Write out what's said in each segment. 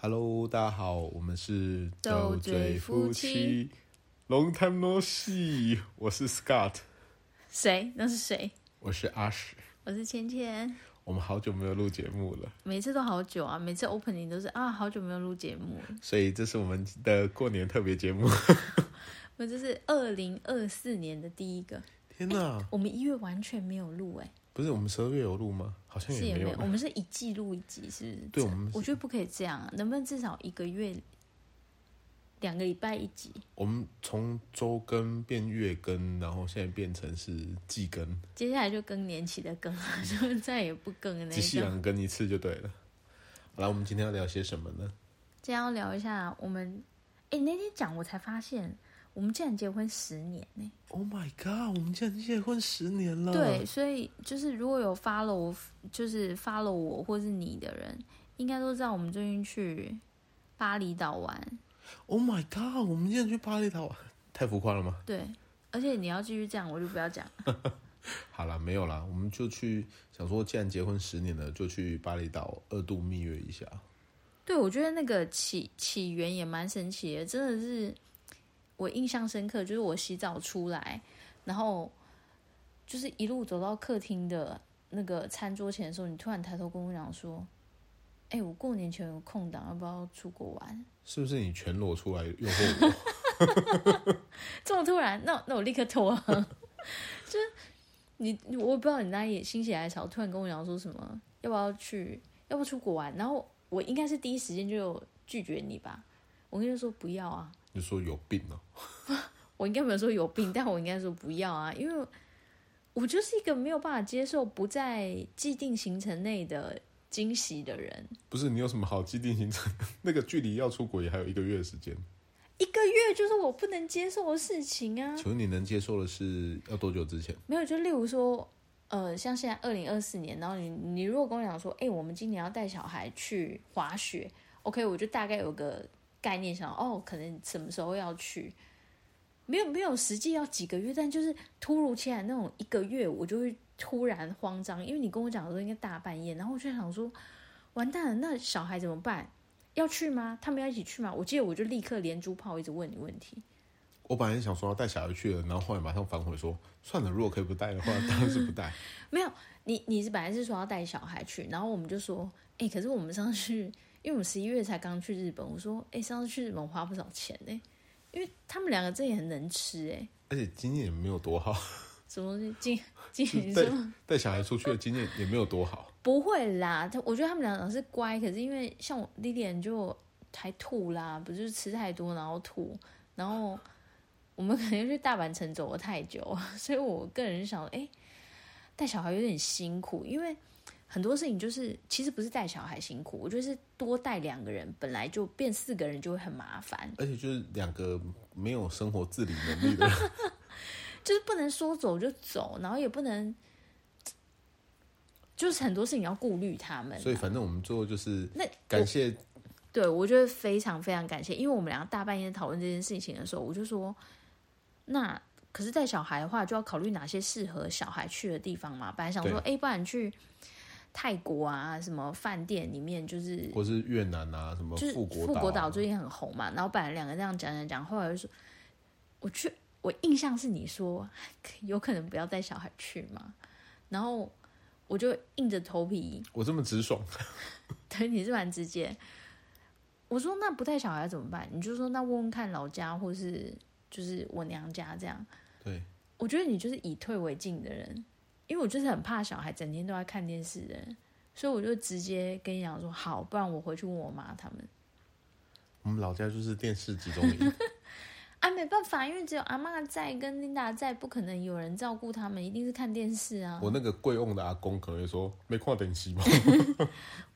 Hello，大家好，我们是斗嘴夫妻，Long time no see，我是 Scott，谁？那是谁？我是阿史，我是芊芊。我们好久没有录节目了，每次都好久啊，每次 opening 都是啊，好久没有录节目了，所以这是我们的过年特别节目。我这是二零二四年的第一个。天哪，我们一月完全没有录哎。不是我们十二月有录吗？好像也没有。我们是一季录一集，是不是？对，我们我觉得不可以这样啊，能不能至少一个月两个礼拜一集？我们从周更变月更，然后现在变成是季更，接下来就更年期的更，就再也不更了。那一两更一次就对了。好了，我们今天要聊些什么呢？今天要聊一下我们，哎，那天讲我才发现。我们竟然结婚十年呢！Oh my god，我们竟然结婚十年了。对，所以就是如果有 follow，就是 follow 我或是你的人，应该都知道我们最近去巴厘岛玩。Oh my god，我们竟然去巴厘岛玩，太浮夸了吗？对，而且你要继续这样，我就不要讲。好了，没有啦，我们就去想说，既然结婚十年了，就去巴厘岛二度蜜月一下。对，我觉得那个起起源也蛮神奇的，真的是。我印象深刻，就是我洗澡出来，然后就是一路走到客厅的那个餐桌前的时候，你突然抬头跟我讲说：“哎、欸，我过年前有空档，要不要出国玩？”是不是你全裸出来诱惑我？这么突然，那那我立刻脱。就是你，我不知道你那里心血来潮，突然跟我讲说什么，要不要去，要不要出国玩？然后我应该是第一时间就拒绝你吧。我跟你说不要啊。就说有病哦、啊！我应该没有说有病，但我应该说不要啊，因为我就是一个没有办法接受不在既定行程内的惊喜的人。不是你有什么好既定行程？那个距离要出国也还有一个月的时间。一个月就是我不能接受的事情啊！请问你能接受的是要多久之前？没有，就例如说，呃，像现在二零二四年，然后你你如果跟我讲说，哎、欸，我们今年要带小孩去滑雪，OK，我就大概有个。概念想哦，可能什么时候要去？没有没有实际要几个月，但就是突如其来那种一个月，我就会突然慌张，因为你跟我讲的时候应该大半夜，然后我就想说，完蛋了，那小孩怎么办？要去吗？他们要一起去吗？我记得我就立刻连珠炮一直问你问题。我本来想说要带小孩去的，然后后来马上反悔说，算了，如果可以不带的话，当然是不带。没有，你你是本来是说要带小孩去，然后我们就说，哎，可是我们上去。因为我们十一月才刚去日本，我说，哎，上次去日本花不少钱呢，因为他们两个真的很能吃哎，而且经验也没有多好。什么经经验？带带小孩出去的经验也没有多好。不会啦，他我觉得他们两个是乖，可是因为像我 Lilian 就还吐啦，不就是吃太多然后吐，然后我们可能去大阪城走了太久，所以我个人想，哎，带小孩有点辛苦，因为。很多事情就是，其实不是带小孩辛苦，我觉得是多带两个人，本来就变四个人就会很麻烦。而且就是两个没有生活自理能力的人，就是不能说走就走，然后也不能，就是很多事情要顾虑他们。所以反正我们最后就是那感谢，对，我觉得非常非常感谢，因为我们两个大半夜讨论这件事情的时候，我就说，那可是带小孩的话，就要考虑哪些适合小孩去的地方嘛。本来想说，哎，不然去。泰国啊，什么饭店里面就是，或是越南啊，什么富国岛，富国岛最近很红嘛。然后本来两个这样讲讲讲，后来就说，我去，我印象是你说有可能不要带小孩去嘛。然后我就硬着头皮，我这么直爽，对，你是蛮直接。我说那不带小孩怎么办？你就说那问问看老家，或是就是我娘家这样。对，我觉得你就是以退为进的人。因为我就是很怕小孩整天都在看电视的人，所以我就直接跟你讲说好，不然我回去问我妈他们。我们老家就是电视集中营 啊，没办法，因为只有阿妈在跟琳达在，不可能有人照顾他们，一定是看电视啊。我那个贵翁的阿公可能会说没看电视吗？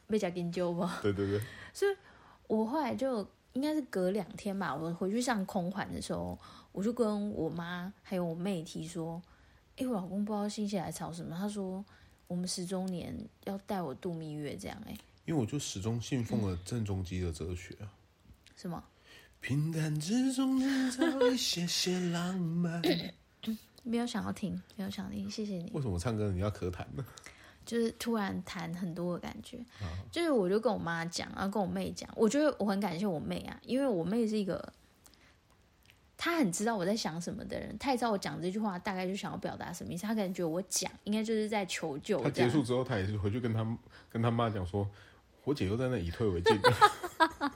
没加研究吧？对对对。所以我后来就应该是隔两天吧，我回去上空环的时候，我就跟我妈还有我妹提说。哎，我老公不知道心血来潮什么，他说我们十周年要带我度蜜月，这样哎。因为我就始终信奉了郑中基的哲学啊。什么？平淡之中制造一些些浪漫。没有想要听，没有想要听，谢谢你。为什么唱歌你要咳痰呢？就是突然谈很多的感觉。就是我就跟我妈讲，然后跟我妹讲，我觉得我很感谢我妹啊，因为我妹是一个。他很知道我在想什么的人，他也知道我讲这句话大概就想要表达什么意思。他可能觉得我讲应该就是在求救。他结束之后，他也是回去跟他跟他妈讲说：“我姐又在那以退为进。”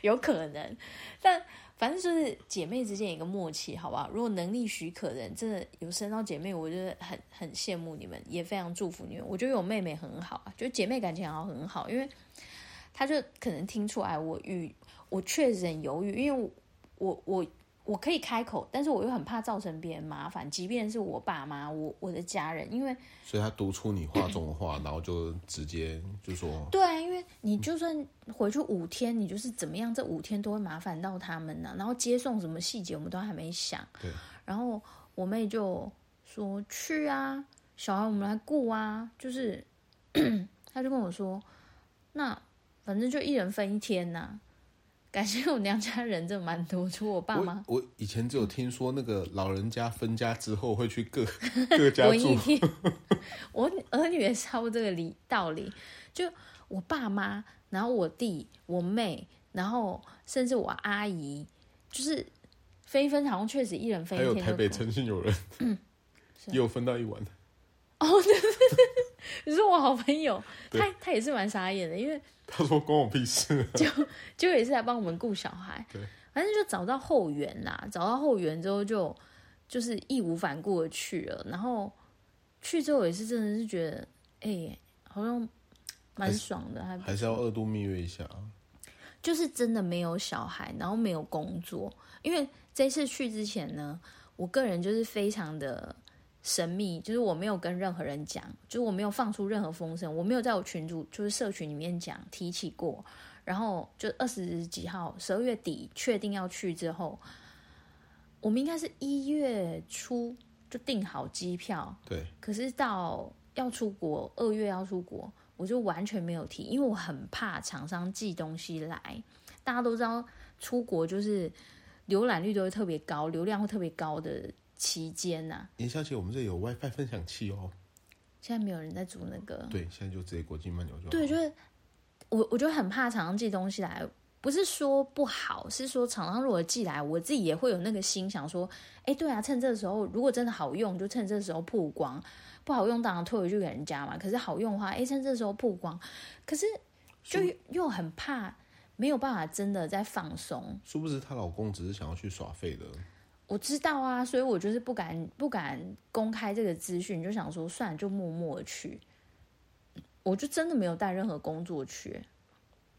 有可能，但反正就是姐妹之间一个默契，好不好？如果能力许可的人，真的有生到姐妹，我觉得很很羡慕你们，也非常祝福你们。我觉得有妹妹很好啊，就姐妹感情好很好，因为他就可能听出来我与，我确实很犹豫，因为我我。我我可以开口，但是我又很怕造成别人麻烦，即便是我爸妈、我我的家人，因为所以他读出你话中的话，然后就直接就说，对啊，因为你就算回去五天，你就是怎么样，这五天都会麻烦到他们呢、啊。然后接送什么细节，我们都还没想。对。然后我妹就说去啊，小孩我们来顾啊，就是，他就跟我说，那反正就一人分一天呐、啊。感谢我娘家人真的蛮多，除我爸妈。我以前只有听说那个老人家分家之后会去各 各家住。我儿女也差不多这个理道理，就我爸妈，然后我弟、我妹，然后甚至我阿姨，就是分一分，好像确实一人分一天。还有台北曾经有人，嗯，也有分到一碗。哦，对对对，你说我好朋友，他他也是蛮傻眼的，因为。他说关我屁事，就就也是来帮我们顾小孩，对，反正就找到后援啦，找到后援之后就就是义无反顾的去了，然后去之后也是真的是觉得，哎、欸，好像蛮爽的，还还是要二度蜜月一下，就是真的没有小孩，然后没有工作，因为这次去之前呢，我个人就是非常的。神秘，就是我没有跟任何人讲，就是我没有放出任何风声，我没有在我群组就是社群里面讲提起过。然后就二十几号，十二月底确定要去之后，我们应该是一月初就订好机票。对。可是到要出国，二月要出国，我就完全没有提，因为我很怕厂商寄东西来。大家都知道，出国就是浏览率都会特别高，流量会特别高的。期间呐，严小姐，我们这有 WiFi 分享器哦。现在没有人在煮那个。对，现在就直接国际漫游就好。对，就是我，我就很怕厂商寄东西来，不是说不好，是说厂商如果寄来，我自己也会有那个心想说，哎，对啊，趁这个时候，如果真的好用，就趁这个时候曝光；不好用，当然退回去给人家嘛。可是好用的话，哎，趁这个时候曝光。可是就又很怕没有办法真的在放松。殊不知她老公只是想要去耍废的。我知道啊，所以我就是不敢不敢公开这个资讯，就想说算了，就默默去。我就真的没有带任何工作去。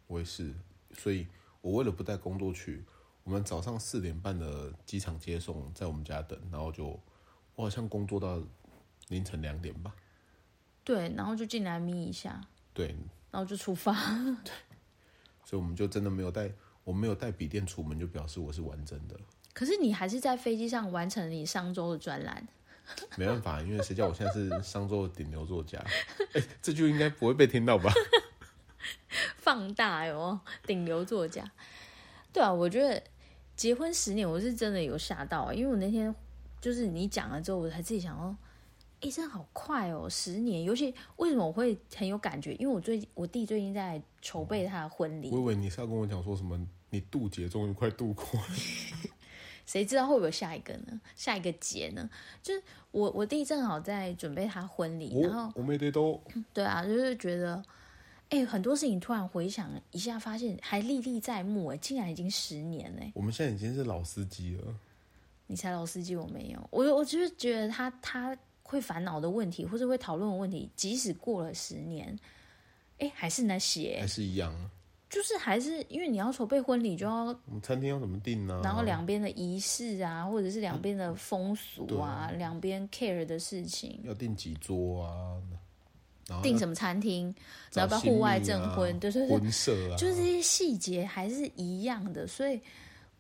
我也是，所以我为了不带工作去，我们早上四点半的机场接送，在我们家等，然后就我好像工作到凌晨两点吧。对，然后就进来眯一下。对，然后就出发。对，所以我们就真的没有带，我没有带笔电出门，就表示我是完整的。可是你还是在飞机上完成了你上周的专栏。没办法，因为谁叫我现在是上周的顶流作家？哎、欸，这句应该不会被听到吧？放大哟，顶流作家。对啊，我觉得结婚十年，我是真的有吓到，因为我那天就是你讲了之后，我才自己想哦，哎、欸，真的好快哦，十年。尤其为什么我会很有感觉？因为我最我弟最近在筹备他的婚礼。我以为你是要跟我讲说什么？你渡劫终于快渡过了。谁知道会不会有下一个呢？下一个节呢？就是我我弟正好在准备他婚礼，然后我没得都 对啊，就是觉得哎、欸，很多事情突然回想一下，发现还历历在目哎，竟然已经十年嘞！我们现在已经是老司机了。你才老司机，我没有。我我就是觉得他他会烦恼的问题，或者会讨论的问题，即使过了十年，哎、欸，还是那些，还是一样。就是还是因为你要筹备婚礼，就要我们餐厅要怎么定呢？然后两边的仪式啊，或者是两边的风俗啊，两边 care 的事情，要订几桌啊？订什么餐厅？然后要户外证婚，对对对，婚摄啊，就是这些细节还是一样的。所以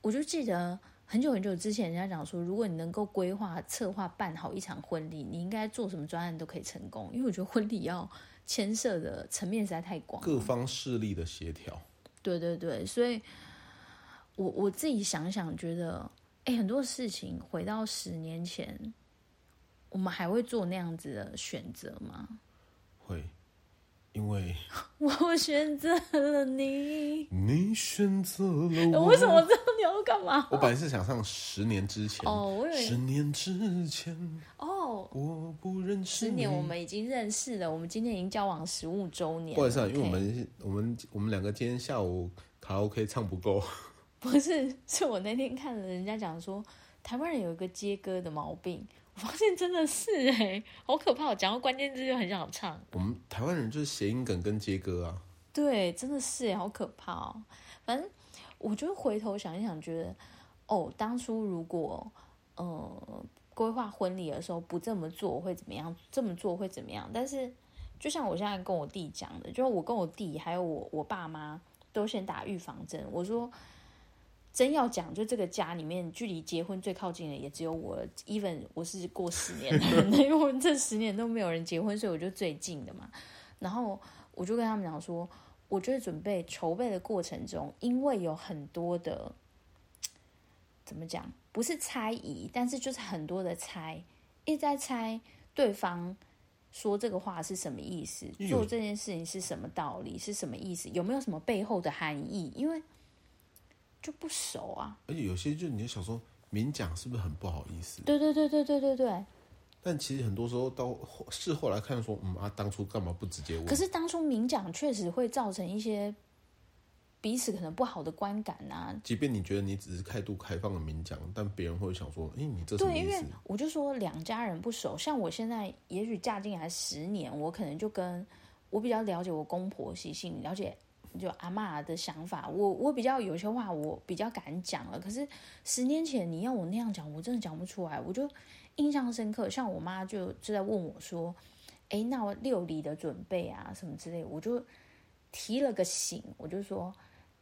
我就记得很久很久之前，人家讲说，如果你能够规划、策划、办好一场婚礼，你应该做什么专案都可以成功。因为我觉得婚礼要。牵涉的层面实在太广，各方势力的协调。对对对，所以我我自己想想，觉得，哎，很多事情回到十年前，我们还会做那样子的选择吗？会，因为 我选择了你，你选择了我。为什么知道你要干嘛？我本来是想上十年之前哦，我以为十年之前哦，我不认识十年我们已经认识了，我们今天已经交往十五周年。不好意思啊，因为我们我们我们两个今天下午卡拉 OK 唱不够。不是，是我那天看了人家讲说，台湾人有一个接歌的毛病，我发现真的是哎、欸，好可怕！我讲到关键字就很想唱。我们台湾人就是谐音梗跟接歌啊。对，真的是哎，好可怕哦。反正我就回头想一想，觉得哦，当初如果呃规划婚礼的时候不这么做会怎么样？这么做会怎么样？但是就像我现在跟我弟讲的，就我跟我弟还有我我爸妈都先打预防针，我说。真要讲，就这个家里面，距离结婚最靠近的也只有我。even 我是过十年的人，因为我这十年都没有人结婚，所以我就最近的嘛。然后我就跟他们讲说，我觉得准备筹备的过程中，因为有很多的怎么讲，不是猜疑，但是就是很多的猜，一直在猜对方说这个话是什么意思，做这件事情是什么道理，是什么意思，有没有什么背后的含义？因为就不熟啊，而且有些就你就想说明讲是不是很不好意思？对对对对对对对。但其实很多时候到事后来看说，嗯啊，当初干嘛不直接问？可是当初明讲确实会造成一些彼此可能不好的观感啊。即便你觉得你只是态度开放的明讲，但别人会想说，哎，你这什么意思？对，因为我就说两家人不熟，像我现在也许嫁进来十年，我可能就跟我比较了解我公婆习性，了解。就阿妈的想法，我我比较有些话我比较敢讲了。可是十年前你要我那样讲，我真的讲不出来。我就印象深刻，像我妈就就在问我说：“哎，那我六礼的准备啊，什么之类。”我就提了个醒，我就说：“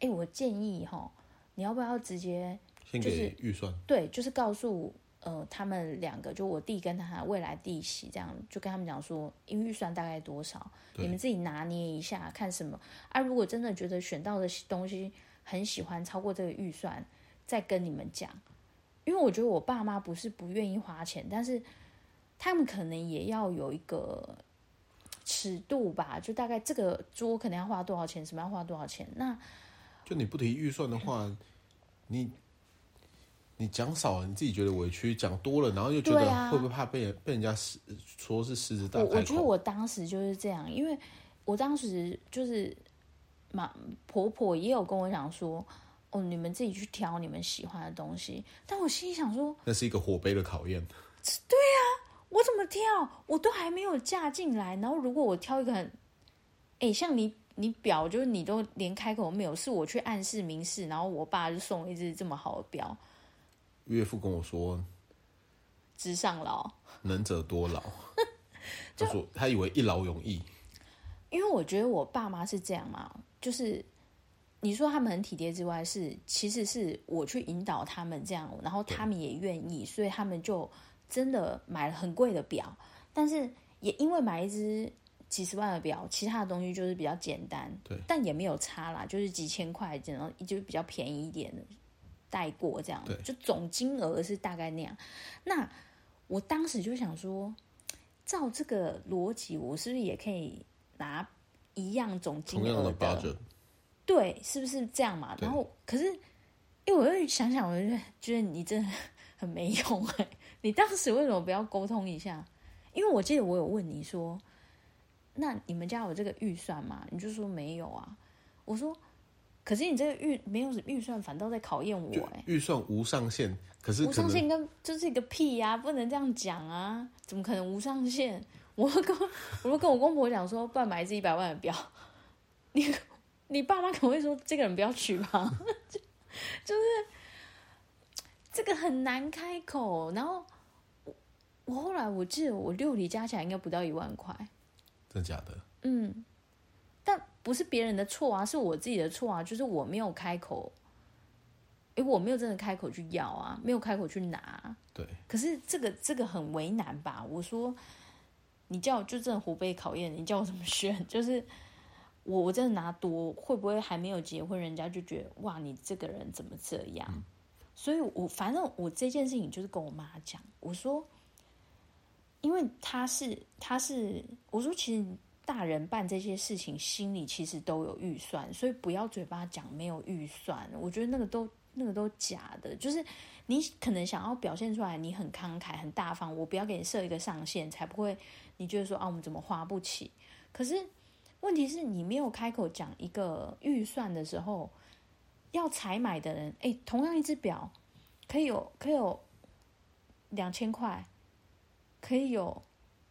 哎，我建议哈，你要不要直接就是先给预算？对，就是告诉。”呃，他们两个就我弟跟他未来弟媳这样，就跟他们讲说，因为预算大概多少，你们自己拿捏一下，看什么啊？如果真的觉得选到的东西很喜欢，超过这个预算，再跟你们讲。因为我觉得我爸妈不是不愿意花钱，但是他们可能也要有一个尺度吧，就大概这个桌可能要花多少钱，什么要花多少钱。那就你不提预算的话，嗯、你。你讲少了，你自己觉得委屈；讲多了，然后又觉得会不会怕被人、啊、被人家说是狮子大开口？我我觉得我当时就是这样，因为我当时就是妈婆婆也有跟我讲说：“哦，你们自己去挑你们喜欢的东西。”但我心里想说，那是一个火杯的考验。对呀、啊，我怎么挑？我都还没有嫁进来，然后如果我挑一个很，哎、欸，像你你表，就是你都连开口没有，是我去暗示明示，然后我爸就送一只这么好的表。岳父跟我说：“直上老，能者多劳。”他说：“他以为一劳永逸。”因为我觉得我爸妈是这样嘛，就是你说他们很体贴之外，是其实是我去引导他们这样，然后他们也愿意，所以他们就真的买了很贵的表。但是也因为买一支几十万的表，其他的东西就是比较简单，对，但也没有差啦，就是几千块，然后就是比较便宜一点的。带过这样，就总金额是大概那样。那我当时就想说，照这个逻辑，我是不是也可以拿一样总金额的？的对，是不是这样嘛？然后，可是，因为我又想想，我就觉得你真的很没用哎。你当时为什么不要沟通一下？因为我记得我有问你说，那你们家有这个预算吗？你就说没有啊。我说。可是你这个预没有预算，反倒在考验我哎。预算无上限，可是可无上限跟就是一个屁呀、啊，不能这样讲啊！怎么可能无上限？我跟我会跟我公婆讲说，不然买一支一百万的表。你你爸妈可能会说，这个人不要娶吧？就就是这个很难开口。然后我我后来我记得我六礼加起来应该不到一万块，真的假的？嗯。但不是别人的错啊，是我自己的错啊！就是我没有开口，诶，我没有真的开口去要啊，没有开口去拿。对。可是这个这个很为难吧？我说，你叫我就真的活被考验，你叫我怎么选？就是我我真的拿多，会不会还没有结婚，人家就觉得哇，你这个人怎么这样？嗯。所以我反正我这件事情就是跟我妈讲，我说，因为他是他是，我说其实。大人办这些事情，心里其实都有预算，所以不要嘴巴讲没有预算。我觉得那个都那个都假的，就是你可能想要表现出来你很慷慨、很大方，我不要给你设一个上限，才不会你觉得说啊，我们怎么花不起？可是问题是你没有开口讲一个预算的时候，要采买的人，哎，同样一只表可以有可以有两千块，可以有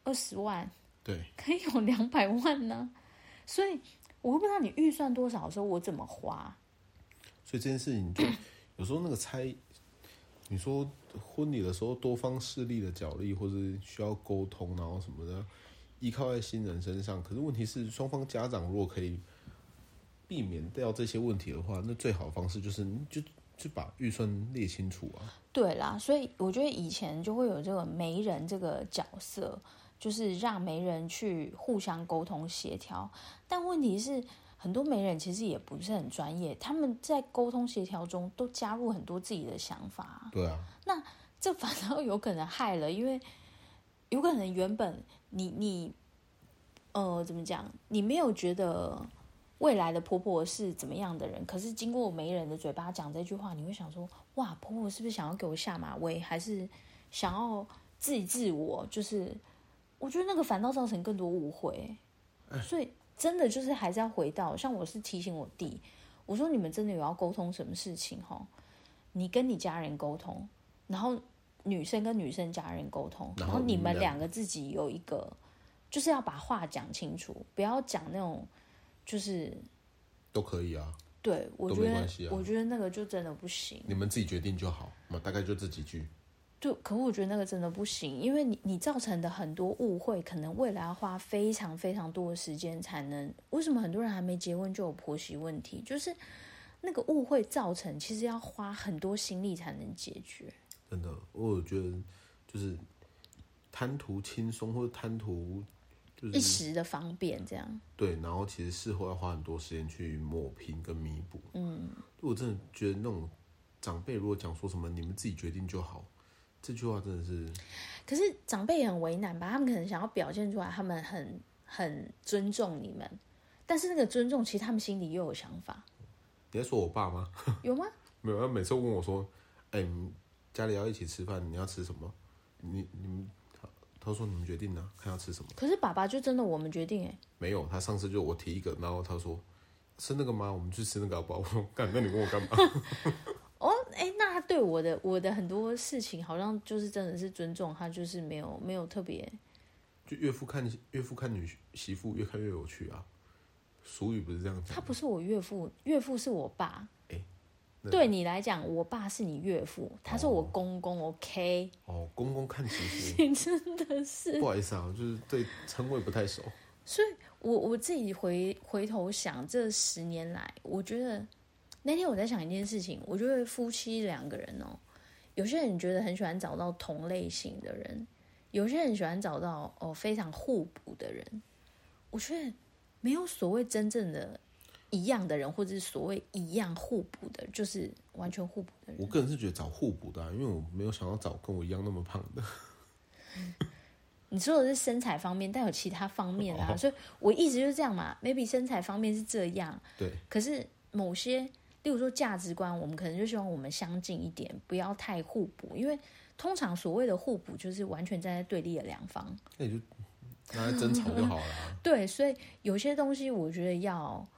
二十万。对，可以有 两百万呢，所以我不知道你预算多少的时候，我怎么花。所以这件事情就 有时候那个猜，你说婚礼的时候多方势力的角力，或者需要沟通，然后什么的，依靠在新人身上。可是问题是，双方家长如果可以避免掉这些问题的话，那最好的方式就是就就把预算列清楚啊。对啦，所以我觉得以前就会有这个媒人这个角色。就是让媒人去互相沟通协调，但问题是很多媒人其实也不是很专业，他们在沟通协调中都加入很多自己的想法。对啊，那这反倒有可能害了，因为有可能原本你你呃怎么讲，你没有觉得未来的婆婆是怎么样的人，可是经过媒人的嘴巴讲这句话，你会想说哇，婆婆是不是想要给我下马威，还是想要自己自我就是？我觉得那个反倒造成更多误会，所以真的就是还是要回到，像我是提醒我弟，我说你们真的有要沟通什么事情哈？你跟你家人沟通，然后女生跟女生家人沟通，然后你们两个自己有一个，就是要把话讲清楚，不要讲那种就是都可以啊。对，我觉得我觉得那个就真的不行，你们自己决定就好，嘛大概就这几句。就可我觉得那个真的不行，因为你你造成的很多误会，可能未来要花非常非常多的时间才能。为什么很多人还没结婚就有婆媳问题？就是那个误会造成，其实要花很多心力才能解决。真的，我觉得就是贪图轻松或者贪图就是一时的方便，这样对。然后其实事后要花很多时间去抹平跟弥补。嗯，我真的觉得那种长辈如果讲说什么，你们自己决定就好。这句话真的是，可是长辈也很为难吧？他们可能想要表现出来，他们很很尊重你们，但是那个尊重，其实他们心里又有想法。你在说我爸吗？有吗？没有，他每次问我说：“哎、欸，家里要一起吃饭，你要吃什么？”你你们，他说：“你们决定呢，看要吃什么。”可是爸爸就真的我们决定哎？没有，他上次就我提一个，然后他说：“吃那个吗？我们去吃那个好不好？” 我说：“干，那你问我干嘛？” 哦哎，那他对我的我的很多事情，好像就是真的是尊重他，就是没有没有特别。就岳父看岳父看女媳妇越看越有趣啊，俗语不是这样讲。他不是我岳父，岳父是我爸。哎，对你来讲，我爸是你岳父，他是我公公。哦、OK。哦，公公看媳妇，你真的是。不好意思啊，就是对称谓不太熟。所以我我自己回回头想，这十年来，我觉得。那天我在想一件事情，我觉得夫妻两个人哦，有些人觉得很喜欢找到同类型的人，有些人喜欢找到哦非常互补的人。我觉得没有所谓真正的一样的人，或者是所谓一样互补的，就是完全互补的人。我个人是觉得找互补的啊，因为我没有想要找跟我一样那么胖的。你说的是身材方面，但有其他方面啊，所以我一直就是这样嘛。Maybe 身材方面是这样，对，可是某些。例如说价值观，我们可能就希望我们相近一点，不要太互补，因为通常所谓的互补就是完全站在对立的两方，那你就拿来争吵就好了啊。对，所以有些东西我觉得要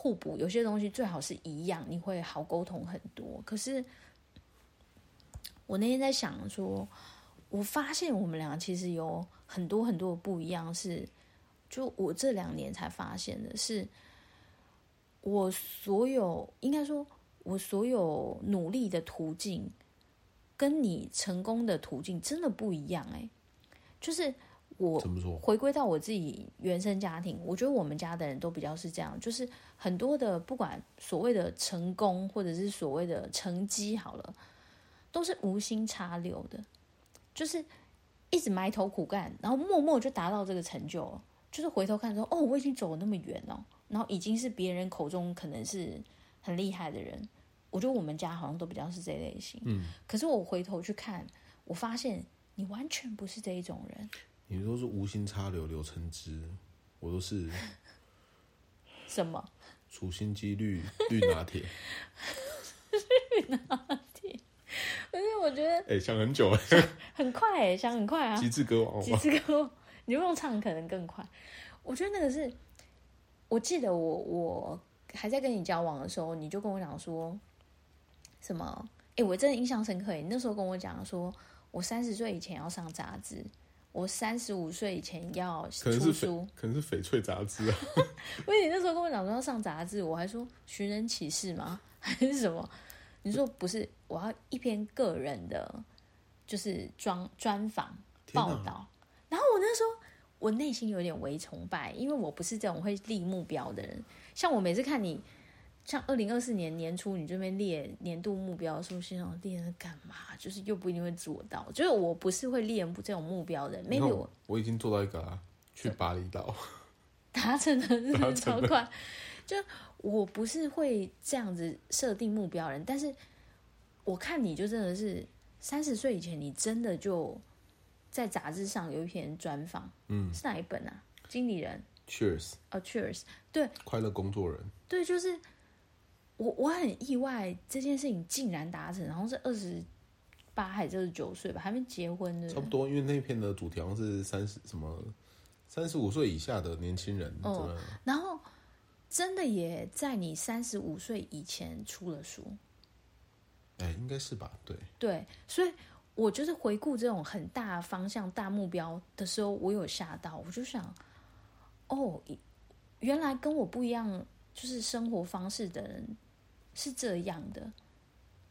互补，有些东西最好是一样，你会好沟通很多。可是我那天在想说，我发现我们俩其实有很多很多的不一样，是就我这两年才发现的是。我所有应该说，我所有努力的途径，跟你成功的途径真的不一样哎。就是我回归到我自己原生家庭，我觉得我们家的人都比较是这样，就是很多的不管所谓的成功或者是所谓的成绩好了，都是无心插柳的，就是一直埋头苦干，然后默默就达到这个成就，就是回头看说哦，我已经走了那么远哦。然后已经是别人口中可能是很厉害的人，我觉得我们家好像都比较是这类型。嗯，可是我回头去看，我发现你完全不是这一种人。你都是无心插柳柳成枝，我都是 什么？处心积虑绿拿铁。绿拿铁，而且我觉得，哎、欸，想很久哎，很快哎，想很快啊！极致歌王，极致歌王，你用唱可能更快。我觉得那个是，我记得我我还在跟你交往的时候，你就跟我讲说，什么？哎、欸，我真的印象深刻。你那时候跟我讲说，我三十岁以前要上杂志，我三十五岁以前要出书，可能是翡翠杂志啊。因 为你那时候跟我讲说要上杂志，我还说寻人启事吗？还是什么？你说不是，我要一篇个人的，就是专专访报道。然后我那时候，我内心有点微崇拜，因为我不是这种会立目标的人。像我每次看你，像二零二四年年初你这边列年度目标的时候，心想列了干嘛？就是又不一定会做到。就是我不是会列这种目标的人。maybe 我我已经做到一个、啊、去巴厘岛 达成的是超快，就。我不是会这样子设定目标的人，但是我看你就真的是三十岁以前，你真的就在杂志上有一篇专访，嗯，是哪一本啊？经理人，Cheers，哦、oh,，Cheers，对，快乐工作人，对，就是我我很意外这件事情竟然达成，然后是二十八还是二十九岁吧，还没结婚的，差不多，因为那篇的主题好像是三十什么三十五岁以下的年轻人，哦，然后。真的也在你三十五岁以前出了书，哎、欸，应该是吧？对对，所以我就是回顾这种很大方向、大目标的时候，我有吓到，我就想，哦，原来跟我不一样，就是生活方式的人是这样的。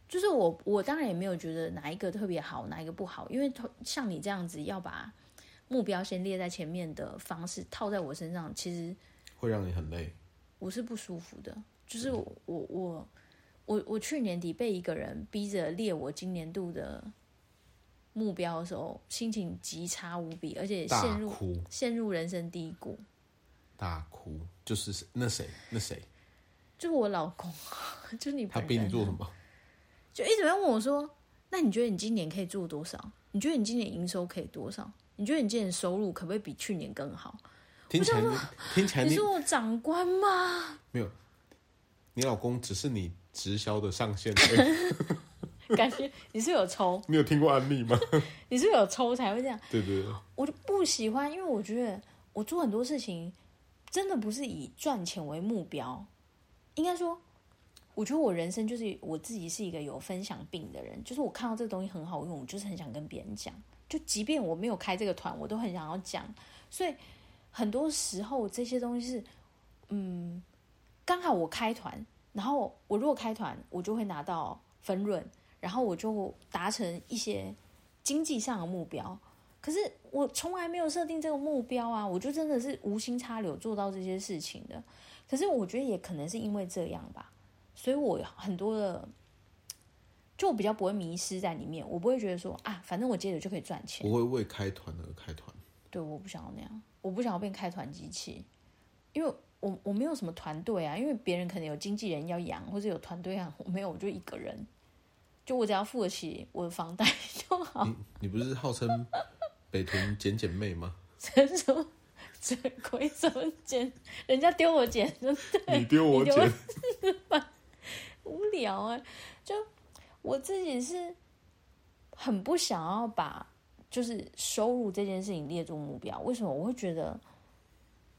就是我，我当然也没有觉得哪一个特别好，哪一个不好，因为像你这样子要把目标先列在前面的方式套在我身上，其实会让你很累。我是不舒服的，就是我我我我去年底被一个人逼着列我今年度的目标的时候，心情极差无比，而且陷入陷入人生低谷，大哭。就是那谁那谁，就是我老公，就你他逼你做什么？就一直在问我说：“那你觉得你今年可以做多少？你觉得你今年营收可以多少？你觉得你今年收入可不可以比去年更好？”听起来，听起来你，你是我长官吗？没有，你老公只是你直销的上线。感觉你是有抽？你有听过案例吗？你是有抽才会这样？对对对，我就不喜欢，因为我觉得我做很多事情真的不是以赚钱为目标。应该说，我觉得我人生就是我自己是一个有分享病的人，就是我看到这个东西很好用，我就是很想跟别人讲。就即便我没有开这个团，我都很想要讲。所以。很多时候这些东西是，嗯，刚好我开团，然后我如果开团，我就会拿到分润，然后我就达成一些经济上的目标。可是我从来没有设定这个目标啊，我就真的是无心插柳做到这些事情的。可是我觉得也可能是因为这样吧，所以我很多的，就我比较不会迷失在里面，我不会觉得说啊，反正我接着就可以赚钱。不会为开团而开团。对，我不想要那样。我不想要变开团机器，因为我我没有什么团队啊，因为别人可能有经纪人要养，或者有团队啊，我没有，我就一个人，就我只要付得起我的房贷 就好。你你不是号称北屯简简妹吗？什么？这鬼怎么捡？人家丢我捡，对，你丢我捡，无聊啊！就我自己是很不想要把。就是收入这件事情列入目标，为什么我会觉得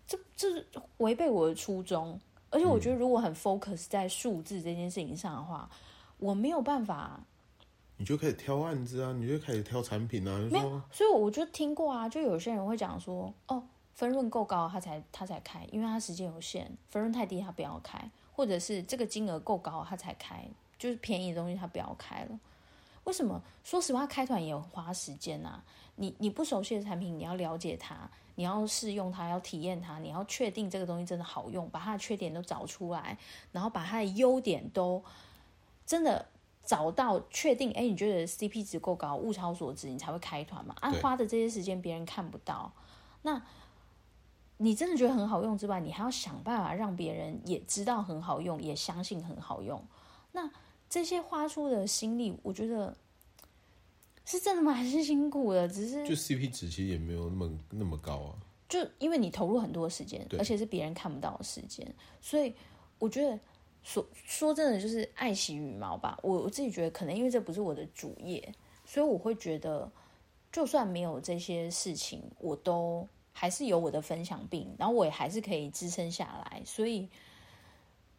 这这是违背我的初衷？而且我觉得如果很 focus 在数字这件事情上的话，我没有办法。你就可以挑案子啊，你就可以挑产品啊。没有，所以我就听过啊，就有些人会讲说，哦，分润够高，他才他才开，因为他时间有限；分润太低，他不要开，或者是这个金额够高，他才开，就是便宜的东西他不要开了。为什么？说实话，开团也花时间呐。你你不熟悉的产品，你要了解它，你要试用它，要体验它，你要确定这个东西真的好用，把它的缺点都找出来，然后把它的优点都真的找到，确定。哎，你觉得 CP 值够高，物超所值，你才会开团嘛？啊，花的这些时间别人看不到，那你真的觉得很好用之外，你还要想办法让别人也知道很好用，也相信很好用。那这些花出的心力，我觉得是真的吗？还是辛苦的？只是就 CP 值其实也没有那么那么高啊。就因为你投入很多时间，而且是别人看不到的时间，所以我觉得说说真的就是爱惜羽毛吧。我我自己觉得可能因为这不是我的主业，所以我会觉得就算没有这些事情，我都还是有我的分享病，然后我也还是可以支撑下来。所以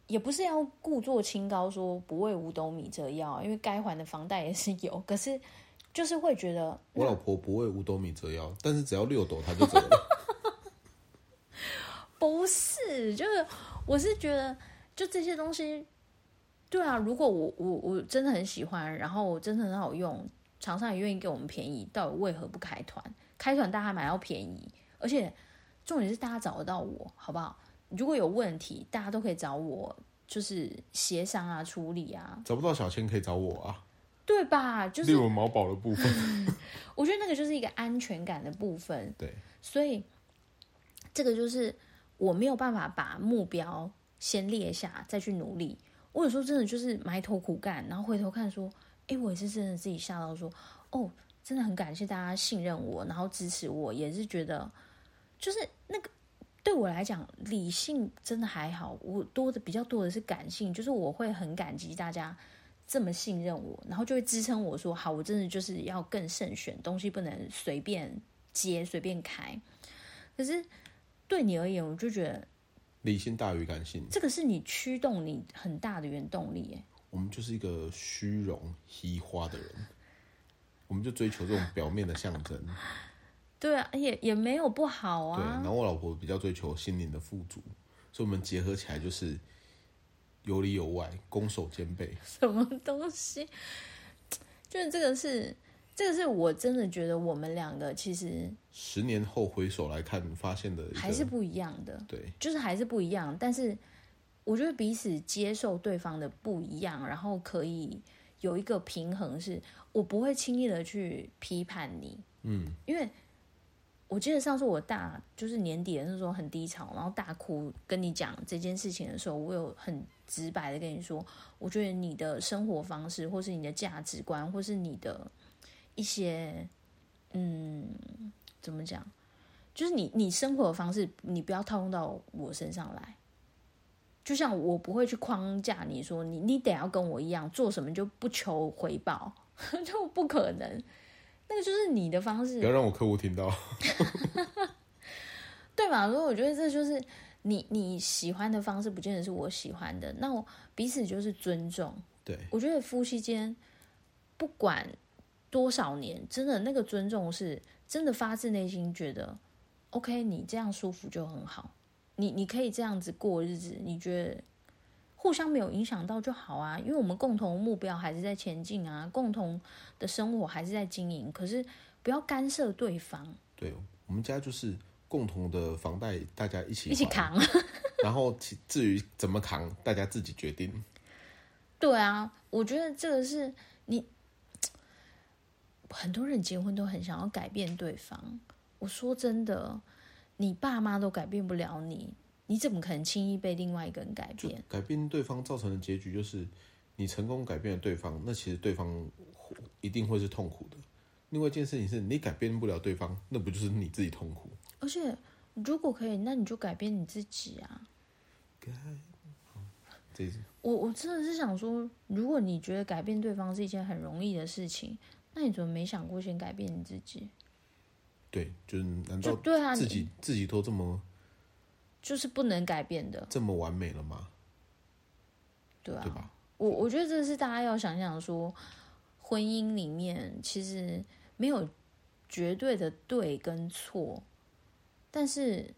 也不是要故作清高说不为五斗米折腰，因为该还的房贷也是有，可是就是会觉得我老婆不为五斗米折腰，但是只要六斗她就折了。不是，就是我是觉得，就这些东西，对啊，如果我我我真的很喜欢，然后我真的很好用，厂商也愿意给我们便宜，到底为何不开团？开团大家买到便宜，而且重点是大家找得到我，好不好？如果有问题，大家都可以找我，就是协商啊、处理啊。找不到小千可以找我啊，对吧？就是例如毛宝的部分，我觉得那个就是一个安全感的部分。对，所以这个就是。我没有办法把目标先列下，再去努力。我有时候真的就是埋头苦干，然后回头看说，哎，我也是真的自己吓到说，哦，真的很感谢大家信任我，然后支持我，也是觉得，就是那个对我来讲，理性真的还好，我多的比较多的是感性，就是我会很感激大家这么信任我，然后就会支撑我说，好，我真的就是要更慎选东西，不能随便接，随便开。可是。对你而言，我就觉得理性大于感性，这个是你驱动你很大的原动力。哎，我们就是一个虚荣、虚花的人，我们就追求这种表面的象征。对啊，也也没有不好啊。对，然后我老婆比较追求心灵的富足，所以我们结合起来就是有里有外，攻守兼备。什么东西？就是这个是。这个是我真的觉得我们两个其实十年后回首来看，发现的还是不一样的。对，就是还是不一样。但是我觉得彼此接受对方的不一样，然后可以有一个平衡，是我不会轻易的去批判你。嗯，因为我记得上次我大就是年底的那时候很低潮，然后大哭跟你讲这件事情的时候，我有很直白的跟你说，我觉得你的生活方式，或是你的价值观，或是你的。一些，嗯，怎么讲？就是你你生活的方式，你不要套用到我身上来。就像我不会去框架你说你你得要跟我一样做什么就不求回报，就不可能。那个就是你的方式，不要让我客户听到，对吧？所以我觉得这就是你你喜欢的方式，不见得是我喜欢的。那我彼此就是尊重。对，我觉得夫妻间不管。多少年，真的那个尊重是真的发自内心觉得，OK，你这样舒服就很好，你你可以这样子过日子，你觉得互相没有影响到就好啊，因为我们共同目标还是在前进啊，共同的生活还是在经营，可是不要干涉对方。对，我们家就是共同的房贷，大家一起一起扛，然后至于怎么扛，大家自己决定。对啊，我觉得这个是你。很多人结婚都很想要改变对方。我说真的，你爸妈都改变不了你，你怎么可能轻易被另外一个人改变？改变对方造成的结局就是，你成功改变了对方，那其实对方一定会是痛苦的。另外一件事情是你改变不了对方，那不就是你自己痛苦？而且如果可以，那你就改变你自己啊。改，我我真的是想说，如果你觉得改变对方是一件很容易的事情。那你怎么没想过先改变你自己？对，就是难道对啊，自己自己都这么就是不能改变的，这么完美了吗？对啊，对吧？我我觉得这是大家要想想说，婚姻里面其实没有绝对的对跟错，但是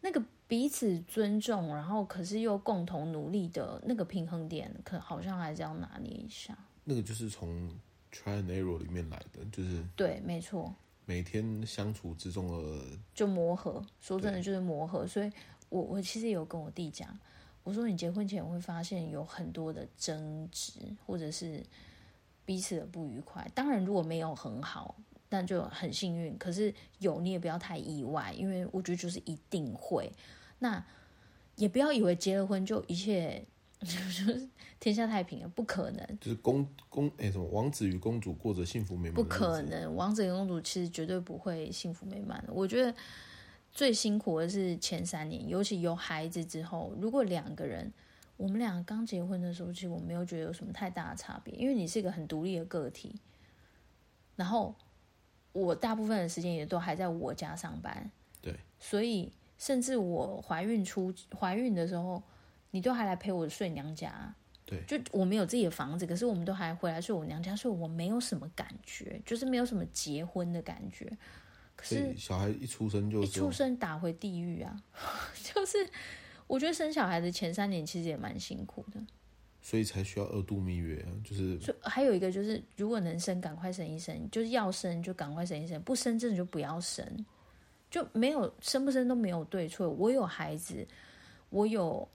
那个彼此尊重，然后可是又共同努力的那个平衡点，可好像还是要拿捏一下。那个就是从 try and error 里面来的，就是对，没错。每天相处之中的就磨合，说真的就是磨合。所以我我其实有跟我弟讲，我说你结婚前会发现有很多的争执，或者是彼此的不愉快。当然如果没有很好，但就很幸运。可是有你也不要太意外，因为我觉得就是一定会。那也不要以为结了婚就一切。就是天下太平啊，不可能。就是公公哎，什么王子与公主过着幸福美满？不可能，王子与公主其实绝对不会幸福美满的。我觉得最辛苦的是前三年，尤其有孩子之后，如果两个人。我们俩刚结婚的时候，其实我没有觉得有什么太大的差别，因为你是一个很独立的个体。然后我大部分的时间也都还在我家上班，对，所以甚至我怀孕出 怀孕的时候，你都还来陪我睡娘家。对，就我们有自己的房子，可是我们都还回来睡我娘家，所以我没有什么感觉，就是没有什么结婚的感觉。可是小孩一出生就一出生打回地狱啊，就是。我觉得生小孩的前三年其实也蛮辛苦的，所以才需要二度蜜月啊。就是，还有一个就是，如果能生，赶快生一生；就是要生，就赶快生一生；不生，真的就不要生。就没有生不生都没有对错。我有孩子，我有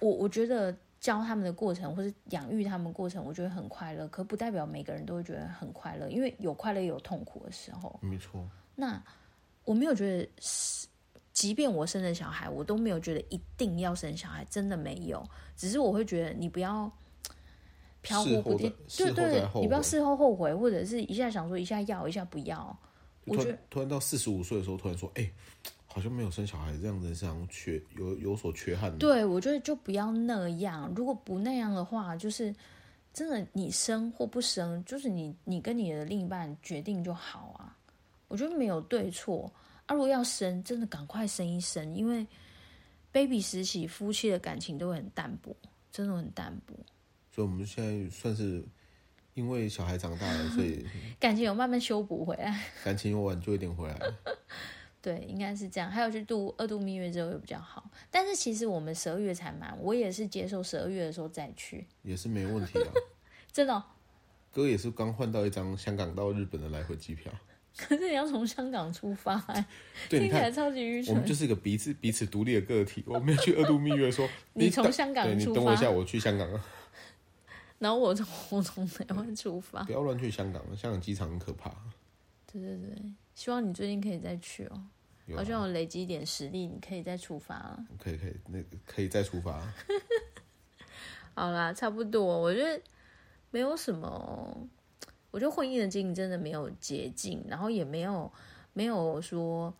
我，我觉得教他们的过程，或是养育他们的过程，我觉得很快乐。可不代表每个人都会觉得很快乐，因为有快乐也有痛苦的时候。没错。那我没有觉得是。即便我生了小孩，我都没有觉得一定要生小孩，真的没有。只是我会觉得你不要飘忽不定，对对，你不要事后后悔，或者是一下想说一下要，一下不要。我觉得突然到四十五岁的时候，突然说，哎、欸，好像没有生小孩这样子，像缺有有所缺憾。对，我觉得就不要那样。如果不那样的话，就是真的你生或不生，就是你你跟你的另一半决定就好啊。我觉得没有对错。啊，如果要生，真的赶快生一生，因为 baby 时期夫妻的感情都会很淡薄，真的很淡薄。所以我们现在算是因为小孩长大了，所以 感情有慢慢修补回来，感情有挽救一点回来。对，应该是这样。还有去度二度蜜月之后又比较好，但是其实我们十二月才满，我也是接受十二月的时候再去，也是没问题啊。真的哦，哥也是刚换到一张香港到日本的来回机票。可是你要从香港出发，欸，对，听起来超级愚蠢。我们就是一个彼此彼此独立的个体，我们要去二度蜜月说，说你从香港出发，你等我一下，我去香港啊。然后我从我从台湾出发，不要乱去香港，香港机场很可怕。对对对，希望你最近可以再去哦，喔。好像我累积一点实力，你可以再出发了。可以可以，那可以再出发。好啦，差不多，我觉得没有什么。我觉得婚姻的经营真的没有捷径，然后也没有没有说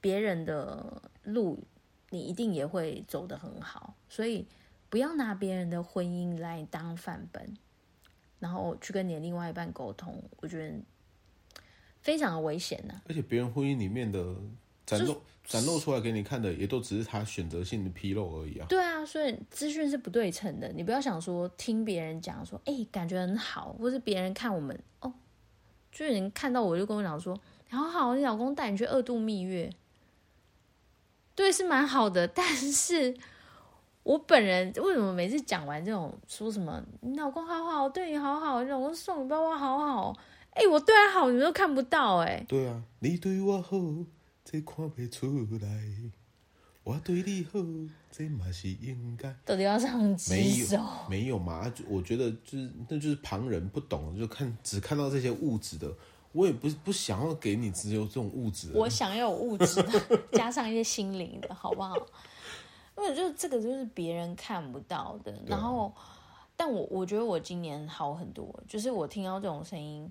别人的路你一定也会走得很好，所以不要拿别人的婚姻来当范本，然后去跟你的另外一半沟通，我觉得非常的危险呐。而且别人婚姻里面的。展露展露出来给你看的，也都只是他选择性的披露而已啊。对啊，所以资讯是不对称的。你不要想说听别人讲说，哎、欸，感觉很好，或是别人看我们哦，就有人看到我就跟我讲说，好好，你老公带你去二度蜜月，对，是蛮好的。但是我本人为什么每次讲完这种说什么你老公好好，对你好好，你老公送你包包好好，哎、欸，我对他好，你们都看不到哎、欸。对啊，你对我好。这看不出来，我对你好，这嘛是应该。到底要唱几首？没有，没有嘛？我觉得就是，那就是旁人不懂，就看只看到这些物质的。我也不不想要给你只有这种物质。我想要有物质的，加上一些心灵的，好不好？因为就这个就是别人看不到的。然后，但我我觉得我今年好很多，就是我听到这种声音。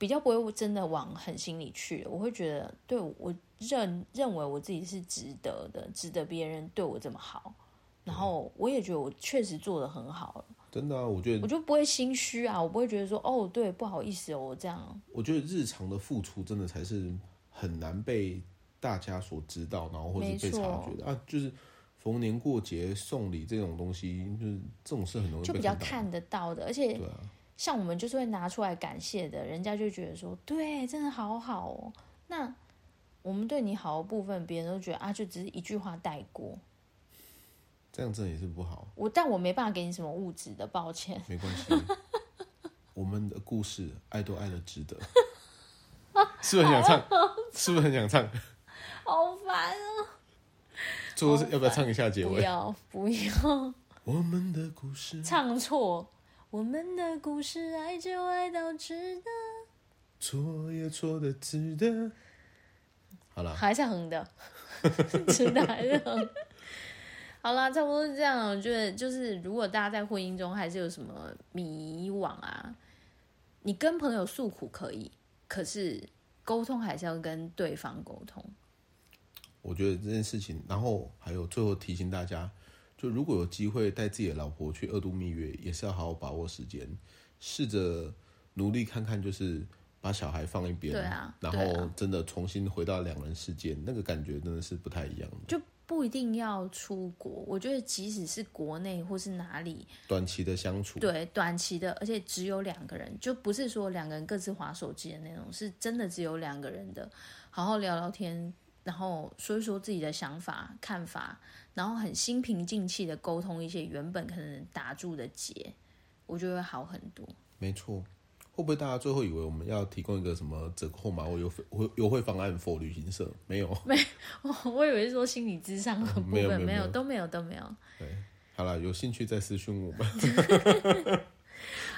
比较不会真的往狠心里去，我会觉得，对，我认认为我自己是值得的，值得别人对我这么好，然后我也觉得我确实做的很好。真的啊，我觉得我就不会心虚啊，我不会觉得说，哦，对，不好意思哦，我这样。我觉得日常的付出真的才是很难被大家所知道，然后或是被察觉的啊，就是逢年过节送礼这种东西，就是这种事很容易就比较看得到的，而且对啊。像我们就是会拿出来感谢的，人家就觉得说，对，真的好好哦。那我们对你好的部分，别人都觉得啊，就只是一句话带过，这样真的也是不好。我但我没办法给你什么物质的，抱歉。没关系，我们的故事爱都爱的值得。是不是很想唱？是不是很想唱？好烦啊！最后要不要唱一下结尾？不要，不要。我们的故事唱错。我们的故事，爱就爱到值得，错也错的值得。好了，还是横的，值得还是横。好啦，差不多是这样。我觉得就是，如果大家在婚姻中还是有什么迷惘啊，你跟朋友诉苦可以，可是沟通还是要跟对方沟通。我觉得这件事情，然后还有最后提醒大家，就如果有机会带自己的老婆去二度蜜月，也是要好好把握时间，试着努力看看，就是把小孩放一边，对啊，然后真的重新回到两人世界，那个感觉真的是不太一样的。就不一定要出国，我觉得即使是国内或是哪里，短期的相处，对，短期的，而且只有两个人，就不是说两个人各自划手机的那种，是真的只有两个人的，好好聊聊天，然后说一说自己的想法、看法，然后很心平气静的沟通一些原本可能打住的结，我觉得会好很多。没错。会不会大家最后以为我们要提供一个什么折扣码或优惠优惠方案 for 旅行社？没有，没，我 我以为是说心理智商的部分，没有，没有，都没有，都没有。对，好了，有兴趣再私讯我们。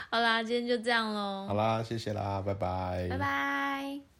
好啦，今天就这样喽。好啦，谢谢啦，拜拜，拜拜。